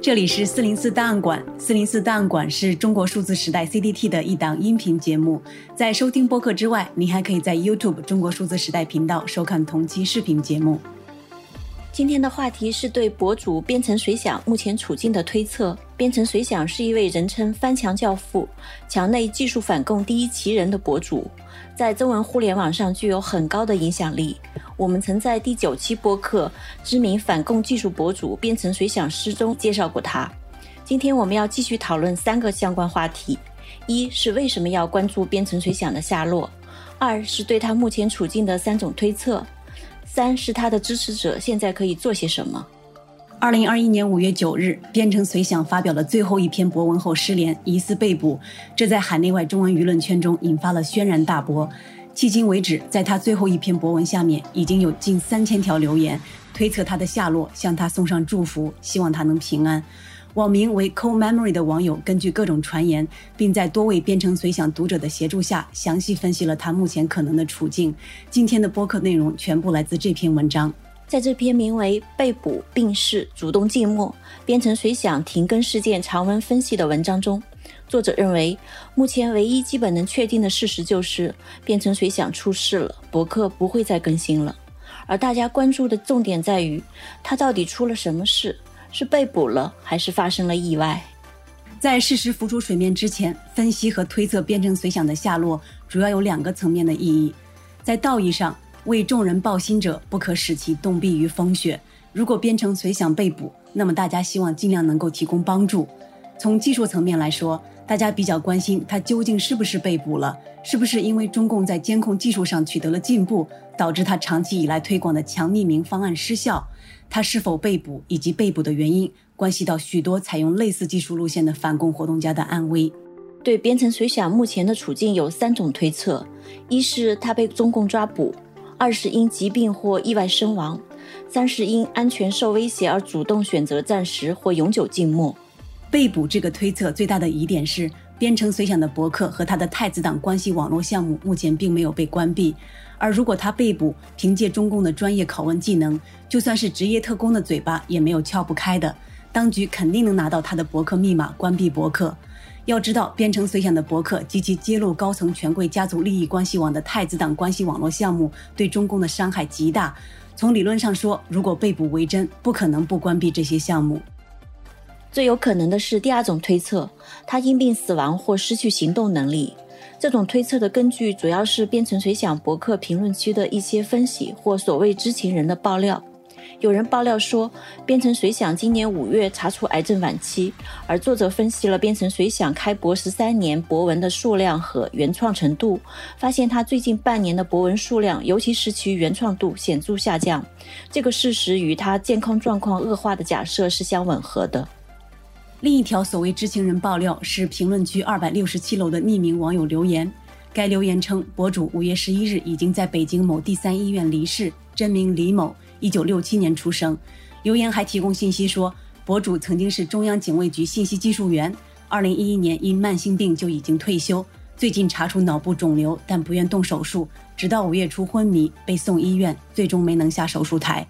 这里是四零四档案馆。四零四档案馆是中国数字时代 CDT 的一档音频节目。在收听播客之外，您还可以在 YouTube 中国数字时代频道收看同期视频节目。今天的话题是对博主边城水响目前处境的推测。边城水响是一位人称“翻墙教父”、墙内技术反共第一奇人的博主，在中文互联网上具有很高的影响力。我们曾在第九期播客《知名反共技术博主边城水响失》中介绍过他。今天我们要继续讨论三个相关话题：一是为什么要关注边城水响的下落；二是对他目前处境的三种推测。三是他的支持者现在可以做些什么？二零二一年五月九日，边城随想发表了最后一篇博文后失联，疑似被捕。这在海内外中文舆论圈中引发了轩然大波。迄今为止，在他最后一篇博文下面已经有近三千条留言，推测他的下落，向他送上祝福，希望他能平安。网名为 Cold Memory 的网友根据各种传言，并在多位编程随想读者的协助下，详细分析了他目前可能的处境。今天的播客内容全部来自这篇文章。在这篇名为《被捕、病逝、主动静默：编程随想停更事件长文分析》的文章中，作者认为，目前唯一基本能确定的事实就是编程随想出事了，博客不会再更新了。而大家关注的重点在于，他到底出了什么事？是被捕了，还是发生了意外？在事实浮出水面之前，分析和推测边城随想的下落，主要有两个层面的意义。在道义上，为众人抱薪者不可使其冻毙于风雪。如果边城随想被捕，那么大家希望尽量能够提供帮助。从技术层面来说，大家比较关心他究竟是不是被捕了，是不是因为中共在监控技术上取得了进步，导致他长期以来推广的强匿名方案失效。他是否被捕以及被捕的原因，关系到许多采用类似技术路线的反共活动家的安危。对边城水响目前的处境有三种推测：一是他被中共抓捕；二是因疾病或意外身亡；三是因安全受威胁而主动选择暂时或永久静默。被捕这个推测最大的疑点是，边城水响的博客和他的太子党关系网络项目目前并没有被关闭。而如果他被捕，凭借中共的专业拷问技能，就算是职业特工的嘴巴也没有撬不开的。当局肯定能拿到他的博客密码，关闭博客。要知道，边程随想的博客及其揭露高层权贵家族利益关系网的太子党关系网络项目，对中共的伤害极大。从理论上说，如果被捕为真，不可能不关闭这些项目。最有可能的是第二种推测，他因病死亡或失去行动能力。这种推测的根据主要是边城水响博客评论区的一些分析或所谓知情人的爆料。有人爆料说，边城水响今年五月查出癌症晚期，而作者分析了边城水响开博十三年博文的数量和原创程度，发现他最近半年的博文数量，尤其是其原创度显著下降。这个事实与他健康状况恶化的假设是相吻合的。另一条所谓知情人爆料是评论区二百六十七楼的匿名网友留言。该留言称，博主五月十一日已经在北京某第三医院离世，真名李某，一九六七年出生。留言还提供信息说，博主曾经是中央警卫局信息技术员，二零一一年因慢性病就已经退休，最近查出脑部肿瘤，但不愿动手术，直到五月初昏迷被送医院，最终没能下手术台。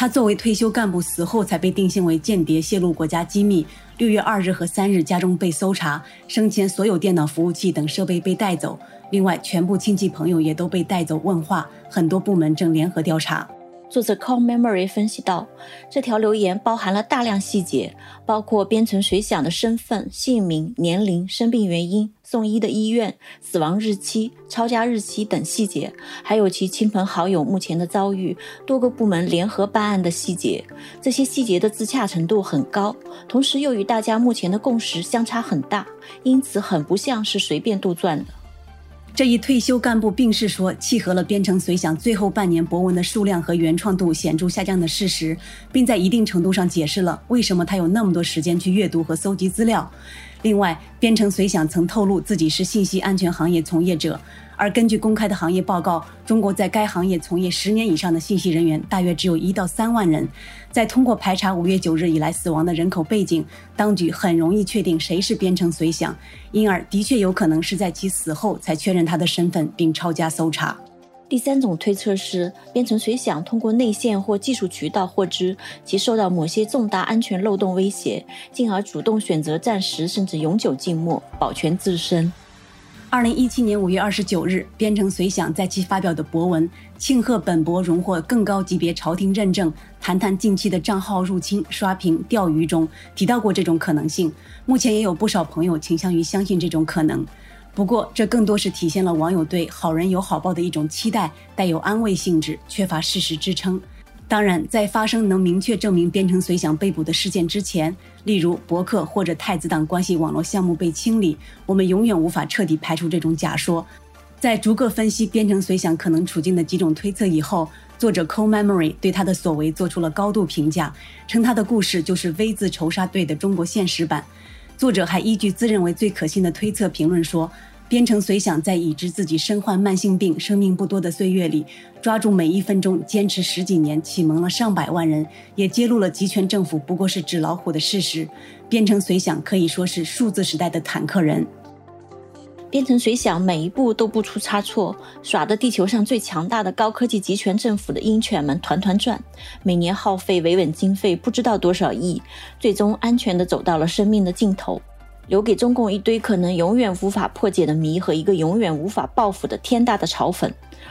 他作为退休干部死后才被定性为间谍，泄露国家机密。六月二日和三日家中被搜查，生前所有电脑服务器等设备被带走。另外，全部亲戚朋友也都被带走问话，很多部门正联合调查。作者 Cold Memory 分析到，这条留言包含了大量细节，包括边城水响的身份、姓名、年龄、生病原因、送医的医院、死亡日期、抄家日期等细节，还有其亲朋好友目前的遭遇、多个部门联合办案的细节。这些细节的自洽程度很高，同时又与大家目前的共识相差很大，因此很不像是随便杜撰的。这一退休干部病逝说，契合了编程随想最后半年博文的数量和原创度显著下降的事实，并在一定程度上解释了为什么他有那么多时间去阅读和搜集资料。另外，边城水响曾透露自己是信息安全行业从业者。而根据公开的行业报告，中国在该行业从业十年以上的信息人员大约只有一到三万人。在通过排查五月九日以来死亡的人口背景，当局很容易确定谁是边城随想，因而的确有可能是在其死后才确认他的身份并抄家搜查。第三种推测是，编程随想通过内线或技术渠道获知其受到某些重大安全漏洞威胁，进而主动选择暂时甚至永久静默，保全自身。二零一七年五月二十九日，编程随想在其发表的博文庆贺本博荣获更高级别朝廷认证，谈谈近期的账号入侵、刷屏、钓鱼中提到过这种可能性。目前也有不少朋友倾向于相信这种可能。不过，这更多是体现了网友对好人有好报的一种期待，带有安慰性质，缺乏事实支撑。当然，在发生能明确证明编程随想被捕的事件之前，例如博客或者太子党关系网络项目被清理，我们永远无法彻底排除这种假说。在逐个分析编程随想可能处境的几种推测以后，作者 Co Memory 对他的所为做出了高度评价，称他的故事就是 V 字仇杀队的中国现实版。作者还依据自认为最可信的推测评论说，编程随想在已知自己身患慢性病、生命不多的岁月里，抓住每一分钟，坚持十几年，启蒙了上百万人，也揭露了集权政府不过是纸老虎的事实。编程随想可以说是数字时代的坦克人。编程随想每一步都不出差错，耍得地球上最强大的高科技集权政府的鹰犬们团团转，每年耗费维稳经费不知道多少亿，最终安全地走到了生命的尽头，留给中共一堆可能永远无法破解的谜和一个永远无法报复的天大的嘲讽。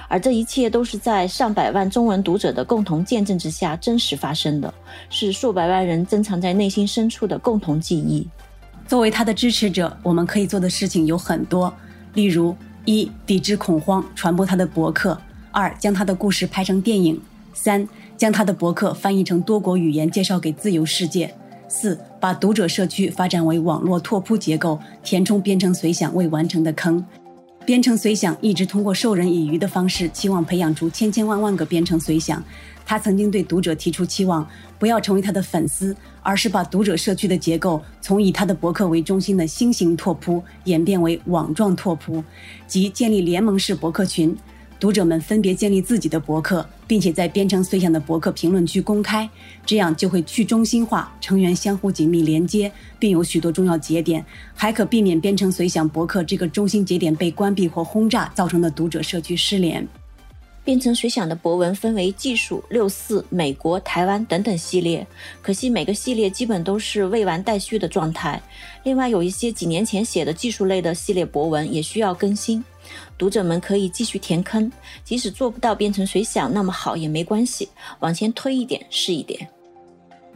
而这一切都是在上百万中文读者的共同见证之下真实发生的，是数百万人珍藏在内心深处的共同记忆。作为他的支持者，我们可以做的事情有很多，例如：一、抵制恐慌，传播他的博客；二、将他的故事拍成电影；三、将他的博客翻译成多国语言，介绍给自由世界；四、把读者社区发展为网络拓扑结构，填充编程随想未完成的坑。编程随想一直通过授人以渔的方式，期望培养出千千万万个编程随想。他曾经对读者提出期望，不要成为他的粉丝，而是把读者社区的结构从以他的博客为中心的新型拓扑演变为网状拓扑，即建立联盟式博客群。读者们分别建立自己的博客，并且在编程随想的博客评论区公开，这样就会去中心化，成员相互紧密连接，并有许多重要节点，还可避免编程随想博客这个中心节点被关闭或轰炸造成的读者社区失联。编程随想的博文分为技术、六四、美国、台湾等等系列，可惜每个系列基本都是未完待续的状态。另外，有一些几年前写的技术类的系列博文也需要更新。读者们可以继续填坑，即使做不到变成随想那么好也没关系，往前推一点是一点。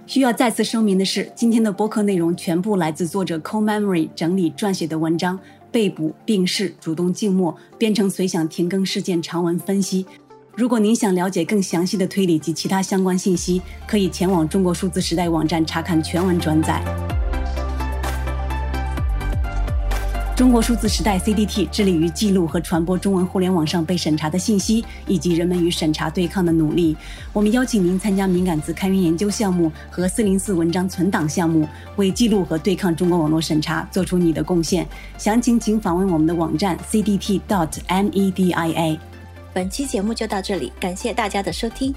需要再次声明的是，今天的播客内容全部来自作者 Cold Memory 整理撰写的文章《被捕、病逝、主动静默、编程随想停更事件长文分析》。如果您想了解更详细的推理及其他相关信息，可以前往中国数字时代网站查看全文转载。中国数字时代 CDT 致力于记录和传播中文互联网上被审查的信息，以及人们与审查对抗的努力。我们邀请您参加敏感词开源研究项目和404文章存档项目，为记录和对抗中国网络审查做出你的贡献。详情请访问我们的网站 CDT.dot.media。本期节目就到这里，感谢大家的收听。